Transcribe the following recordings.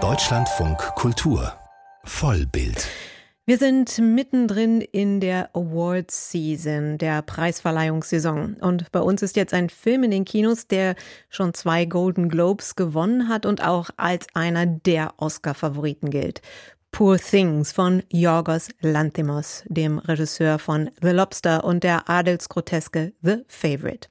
Deutschlandfunk Kultur Vollbild wir sind mittendrin in der Awards Season, der Preisverleihungssaison. Und bei uns ist jetzt ein Film in den Kinos, der schon zwei Golden Globes gewonnen hat und auch als einer der Oscar-Favoriten gilt. Poor Things von Yorgos Lanthimos, dem Regisseur von The Lobster und der Adelsgroteske The Favorite.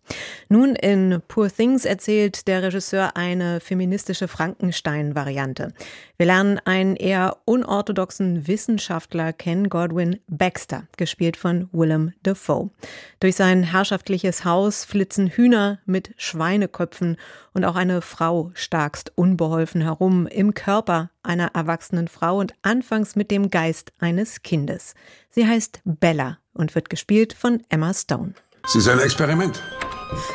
Nun in Poor Things erzählt der Regisseur eine feministische Frankenstein-Variante. Wir lernen einen eher unorthodoxen Wissenschaftler kennen, Godwin Baxter, gespielt von Willem Dafoe. Durch sein herrschaftliches Haus flitzen Hühner mit Schweineköpfen und auch eine Frau starkst unbeholfen herum im Körper einer erwachsenen Frau und anfangs mit dem Geist eines Kindes. Sie heißt Bella und wird gespielt von Emma Stone. Sie ist ein Experiment.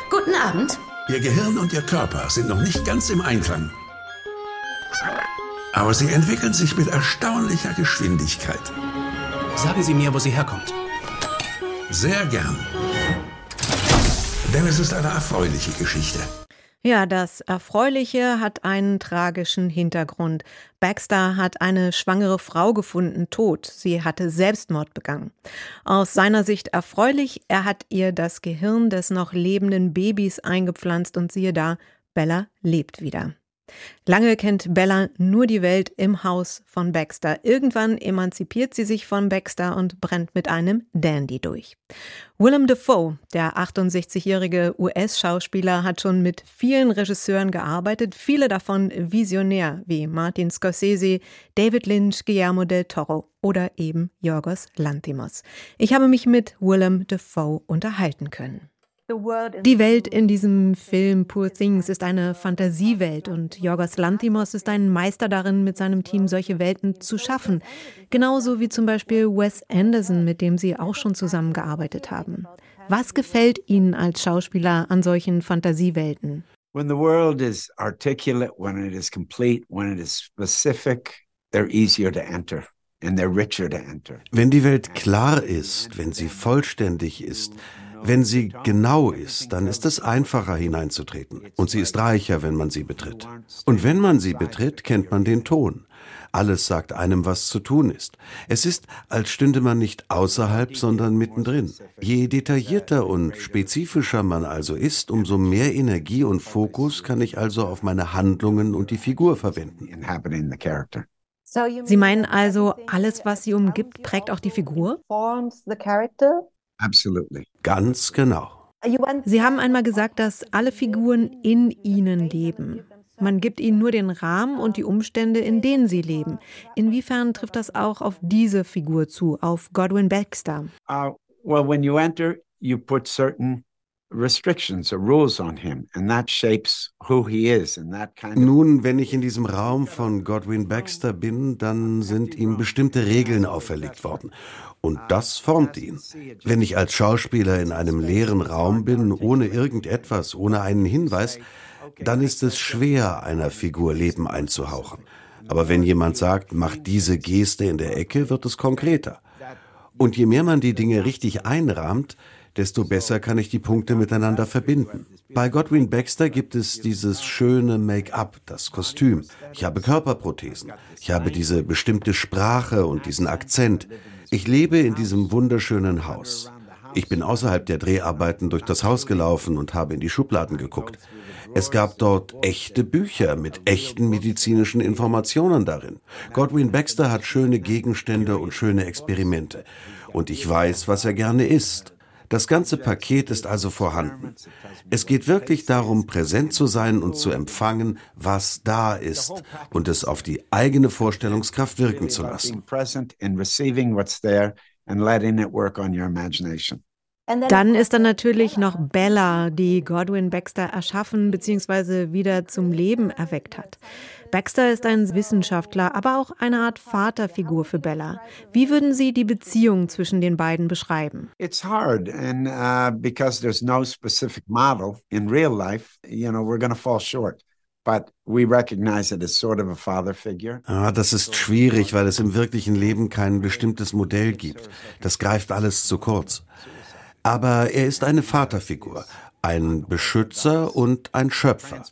Guten Abend. Ihr Gehirn und Ihr Körper sind noch nicht ganz im Einklang. Aber sie entwickeln sich mit erstaunlicher Geschwindigkeit. Sagen Sie mir, wo sie herkommt. Sehr gern. Denn es ist eine erfreuliche Geschichte. Ja, das Erfreuliche hat einen tragischen Hintergrund. Baxter hat eine schwangere Frau gefunden, tot. Sie hatte Selbstmord begangen. Aus seiner Sicht erfreulich, er hat ihr das Gehirn des noch lebenden Babys eingepflanzt und siehe da, Bella lebt wieder. Lange kennt Bella nur die Welt im Haus von Baxter. Irgendwann emanzipiert sie sich von Baxter und brennt mit einem Dandy durch. Willem Dafoe, der 68-jährige US-Schauspieler, hat schon mit vielen Regisseuren gearbeitet, viele davon visionär, wie Martin Scorsese, David Lynch, Guillermo del Toro oder eben Yorgos Lanthimos. Ich habe mich mit Willem Dafoe unterhalten können. Die Welt in diesem Film Poor Things ist eine Fantasiewelt und Yorgos Lanthimos ist ein Meister darin, mit seinem Team solche Welten zu schaffen. Genauso wie zum Beispiel Wes Anderson, mit dem sie auch schon zusammengearbeitet haben. Was gefällt Ihnen als Schauspieler an solchen Fantasiewelten? When the world is articulate, when it is complete, when it is specific, they're easier to enter. Wenn die Welt klar ist, wenn sie vollständig ist, wenn sie genau ist, dann ist es einfacher hineinzutreten. Und sie ist reicher, wenn man sie betritt. Und wenn man sie betritt, kennt man den Ton. Alles sagt einem, was zu tun ist. Es ist, als stünde man nicht außerhalb, sondern mittendrin. Je detaillierter und spezifischer man also ist, umso mehr Energie und Fokus kann ich also auf meine Handlungen und die Figur verwenden. Sie meinen also, alles, was sie umgibt, prägt auch die Figur? Absolutely. Ganz genau. Sie haben einmal gesagt, dass alle Figuren in ihnen leben. Man gibt ihnen nur den Rahmen und die Umstände, in denen sie leben. Inwiefern trifft das auch auf diese Figur zu, auf Godwin Baxter? Uh, well, when you enter, you put certain restrictions or rules on him and that shapes who he is and that kind of Nun, wenn ich in diesem Raum von Godwin Baxter bin, dann sind ihm bestimmte Regeln auferlegt worden und das formt ihn. Wenn ich als Schauspieler in einem leeren Raum bin, ohne irgendetwas, ohne einen Hinweis, dann ist es schwer, einer Figur Leben einzuhauchen. Aber wenn jemand sagt, mach diese Geste in der Ecke, wird es konkreter. Und je mehr man die Dinge richtig einrahmt, desto besser kann ich die Punkte miteinander verbinden. Bei Godwin Baxter gibt es dieses schöne Make-up, das Kostüm. Ich habe Körperprothesen. Ich habe diese bestimmte Sprache und diesen Akzent. Ich lebe in diesem wunderschönen Haus. Ich bin außerhalb der Dreharbeiten durch das Haus gelaufen und habe in die Schubladen geguckt. Es gab dort echte Bücher mit echten medizinischen Informationen darin. Godwin Baxter hat schöne Gegenstände und schöne Experimente. Und ich weiß, was er gerne isst. Das ganze Paket ist also vorhanden. Es geht wirklich darum, präsent zu sein und zu empfangen, was da ist und es auf die eigene Vorstellungskraft wirken zu lassen. Dann ist da natürlich noch Bella, die Godwin Baxter erschaffen bzw. wieder zum Leben erweckt hat. Baxter ist ein Wissenschaftler, aber auch eine Art Vaterfigur für Bella. Wie würden Sie die Beziehung zwischen den beiden beschreiben? It's hard and uh, because there's no specific model in real life, you know, we're going to fall short. But we recognize it as sort of a father figure. Ah, das ist schwierig, weil es im wirklichen Leben kein bestimmtes Modell gibt. Das greift alles zu kurz. Aber er ist eine Vaterfigur, ein Beschützer und ein Schöpfer.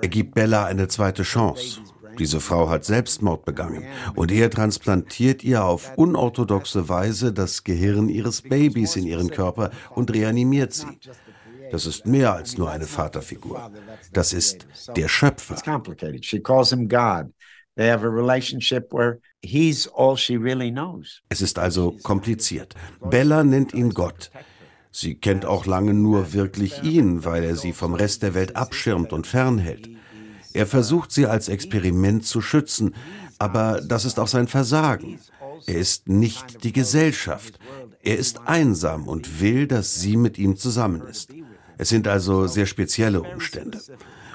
Er gibt Bella eine zweite Chance. Diese Frau hat Selbstmord begangen und er transplantiert ihr auf unorthodoxe Weise das Gehirn ihres Babys in ihren Körper und reanimiert sie. Das ist mehr als nur eine Vaterfigur. Das ist der Schöpfer. Es ist also kompliziert. Bella nennt ihn Gott. Sie kennt auch lange nur wirklich ihn, weil er sie vom Rest der Welt abschirmt und fernhält. Er versucht sie als Experiment zu schützen, aber das ist auch sein Versagen. Er ist nicht die Gesellschaft. Er ist einsam und will, dass sie mit ihm zusammen ist. Es sind also sehr spezielle Umstände.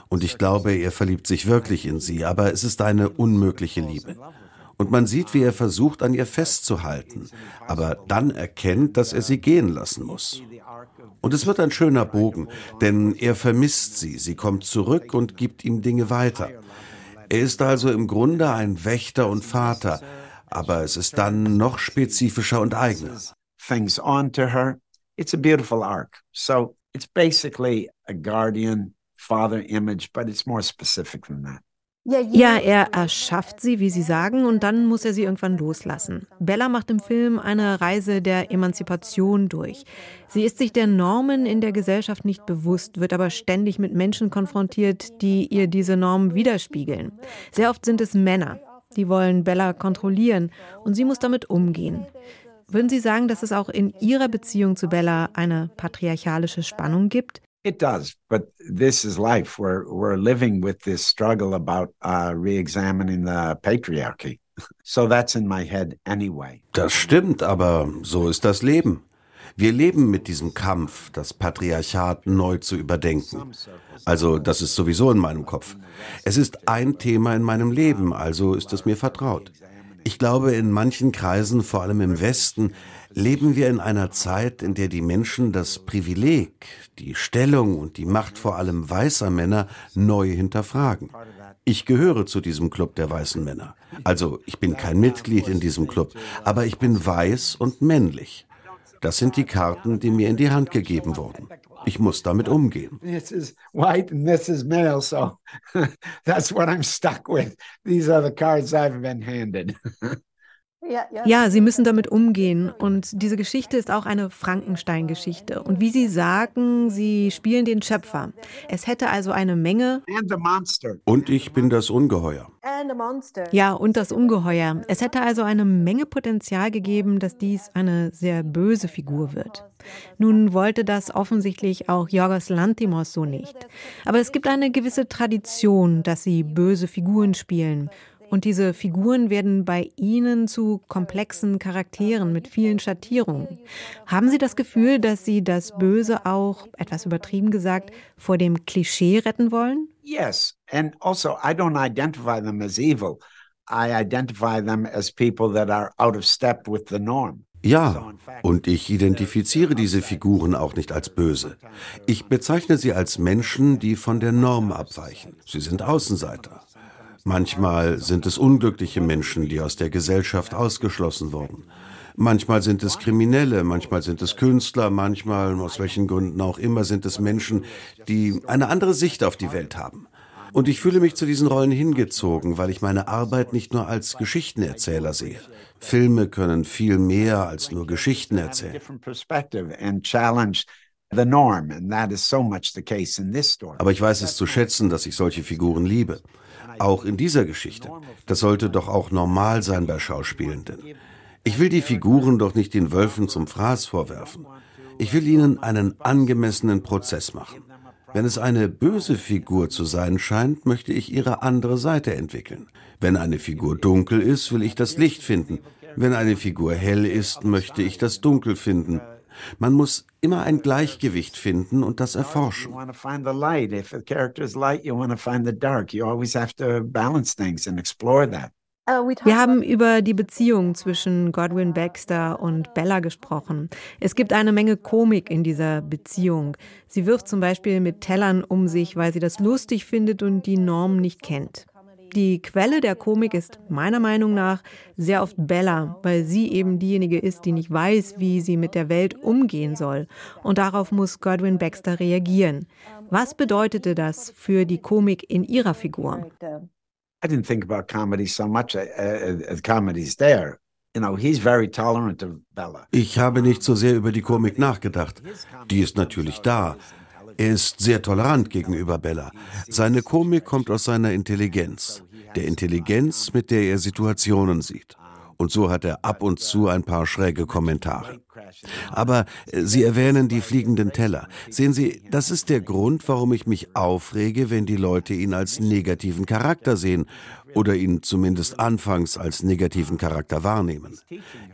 Und ich glaube, er verliebt sich wirklich in sie, aber es ist eine unmögliche Liebe. Und man sieht, wie er versucht, an ihr festzuhalten, aber dann erkennt, dass er sie gehen lassen muss. Und es wird ein schöner Bogen, denn er vermisst sie, sie kommt zurück und gibt ihm Dinge weiter. Er ist also im Grunde ein Wächter und Vater, aber es ist dann noch spezifischer und eigener. It's a beautiful arc. So it's basically a guardian father image, but it's more specific than that. Ja, er erschafft sie, wie Sie sagen, und dann muss er sie irgendwann loslassen. Bella macht im Film eine Reise der Emanzipation durch. Sie ist sich der Normen in der Gesellschaft nicht bewusst, wird aber ständig mit Menschen konfrontiert, die ihr diese Normen widerspiegeln. Sehr oft sind es Männer, die wollen Bella kontrollieren und sie muss damit umgehen. Würden Sie sagen, dass es auch in Ihrer Beziehung zu Bella eine patriarchalische Spannung gibt? It does, but this is life. We're we're living with this struggle about uh, re-examining the patriarchy. So that's in my head anyway. Das stimmt, aber so ist das Leben. Wir leben mit diesem Kampf, das Patriarchat neu zu überdenken. Also, das ist sowieso in meinem Kopf. Es ist ein Thema in meinem Leben, also ist es mir vertraut. Ich glaube, in manchen Kreisen, vor allem im Westen, leben wir in einer Zeit, in der die Menschen das Privileg, die Stellung und die Macht vor allem weißer Männer neu hinterfragen. Ich gehöre zu diesem Club der weißen Männer. Also ich bin kein Mitglied in diesem Club, aber ich bin weiß und männlich. Das sind die Karten, die mir in die Hand gegeben wurden. Ich muss damit umgehen. This is white and this is male, so that's what I'm stuck with. These are the cards I've been handed. Ja, sie müssen damit umgehen. Und diese Geschichte ist auch eine Frankenstein-Geschichte. Und wie Sie sagen, Sie spielen den Schöpfer. Es hätte also eine Menge. Und ich bin das Ungeheuer. Ja, und das Ungeheuer. Es hätte also eine Menge Potenzial gegeben, dass dies eine sehr böse Figur wird. Nun wollte das offensichtlich auch Jorgos Lantimos so nicht. Aber es gibt eine gewisse Tradition, dass sie böse Figuren spielen. Und diese Figuren werden bei Ihnen zu komplexen Charakteren mit vielen Schattierungen. Haben Sie das Gefühl, dass Sie das Böse auch, etwas übertrieben gesagt, vor dem Klischee retten wollen? Yes, and also I don't identify them as evil. I identify them as people that are out of step with the norm. Ja, und ich identifiziere diese Figuren auch nicht als böse. Ich bezeichne sie als Menschen, die von der Norm abweichen. Sie sind Außenseiter. Manchmal sind es unglückliche Menschen, die aus der Gesellschaft ausgeschlossen wurden. Manchmal sind es Kriminelle, manchmal sind es Künstler, manchmal, aus welchen Gründen auch immer, sind es Menschen, die eine andere Sicht auf die Welt haben. Und ich fühle mich zu diesen Rollen hingezogen, weil ich meine Arbeit nicht nur als Geschichtenerzähler sehe. Filme können viel mehr als nur Geschichten erzählen. Aber ich weiß es zu schätzen, dass ich solche Figuren liebe. Auch in dieser Geschichte. Das sollte doch auch normal sein bei Schauspielenden. Ich will die Figuren doch nicht den Wölfen zum Fraß vorwerfen. Ich will ihnen einen angemessenen Prozess machen. Wenn es eine böse Figur zu sein scheint, möchte ich ihre andere Seite entwickeln. Wenn eine Figur dunkel ist, will ich das Licht finden. Wenn eine Figur hell ist, möchte ich das Dunkel finden. Man muss immer ein Gleichgewicht finden und das erforschen. Wir haben über die Beziehung zwischen Godwin Baxter und Bella gesprochen. Es gibt eine Menge Komik in dieser Beziehung. Sie wirft zum Beispiel mit Tellern um sich, weil sie das lustig findet und die Norm nicht kennt. Die Quelle der Komik ist meiner Meinung nach sehr oft Bella, weil sie eben diejenige ist, die nicht weiß, wie sie mit der Welt umgehen soll. Und darauf muss Godwin Baxter reagieren. Was bedeutete das für die Komik in ihrer Figur? I didn't think about comedy so much uh, uh, comedy's there. You know, he's very tolerant of Bella. Ich habe nicht so sehr über die Komik nachgedacht. Die ist natürlich da. Er ist sehr tolerant gegenüber Bella. Seine Komik kommt aus seiner Intelligenz, der Intelligenz, mit der er Situationen sieht. Und so hat er ab und zu ein paar schräge Kommentare. Aber äh, Sie erwähnen die fliegenden Teller. Sehen Sie, das ist der Grund, warum ich mich aufrege, wenn die Leute ihn als negativen Charakter sehen oder ihn zumindest anfangs als negativen Charakter wahrnehmen.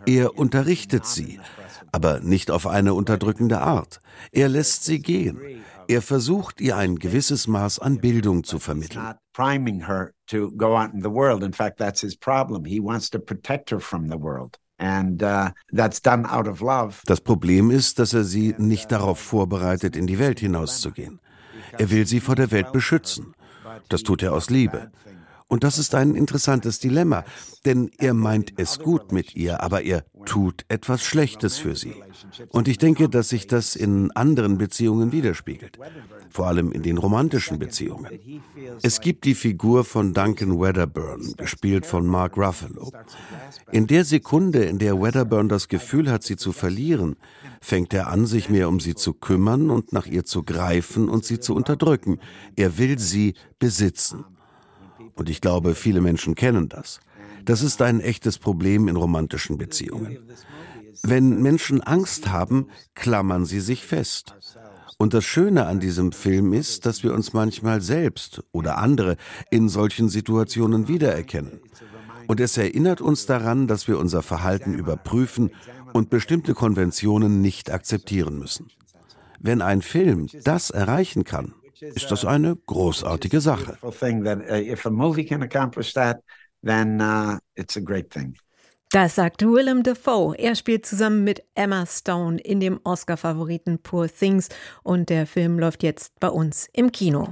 Er unterrichtet sie, aber nicht auf eine unterdrückende Art. Er lässt sie gehen. Er versucht, ihr ein gewisses Maß an Bildung zu vermitteln. Priming her to go out in the world. In fact, that's his problem. He wants to protect her from the world. And, uh, that's done out of love. Das Problem ist, dass er sie nicht darauf vorbereitet, in die Welt hinauszugehen. Er will sie vor der Welt beschützen. Das tut er aus Liebe. Und das ist ein interessantes Dilemma, denn er meint es gut mit ihr, aber er tut etwas Schlechtes für sie. Und ich denke, dass sich das in anderen Beziehungen widerspiegelt, vor allem in den romantischen Beziehungen. Es gibt die Figur von Duncan Wedderburn, gespielt von Mark Ruffalo. In der Sekunde, in der Wedderburn das Gefühl hat, sie zu verlieren, fängt er an, sich mehr um sie zu kümmern und nach ihr zu greifen und sie zu unterdrücken. Er will sie besitzen. Und ich glaube, viele Menschen kennen das. Das ist ein echtes Problem in romantischen Beziehungen. Wenn Menschen Angst haben, klammern sie sich fest. Und das Schöne an diesem Film ist, dass wir uns manchmal selbst oder andere in solchen Situationen wiedererkennen. Und es erinnert uns daran, dass wir unser Verhalten überprüfen und bestimmte Konventionen nicht akzeptieren müssen. Wenn ein Film das erreichen kann, ist das eine großartige Sache. Das sagt Willem Dafoe. Er spielt zusammen mit Emma Stone in dem Oscar-Favoriten Poor Things und der Film läuft jetzt bei uns im Kino.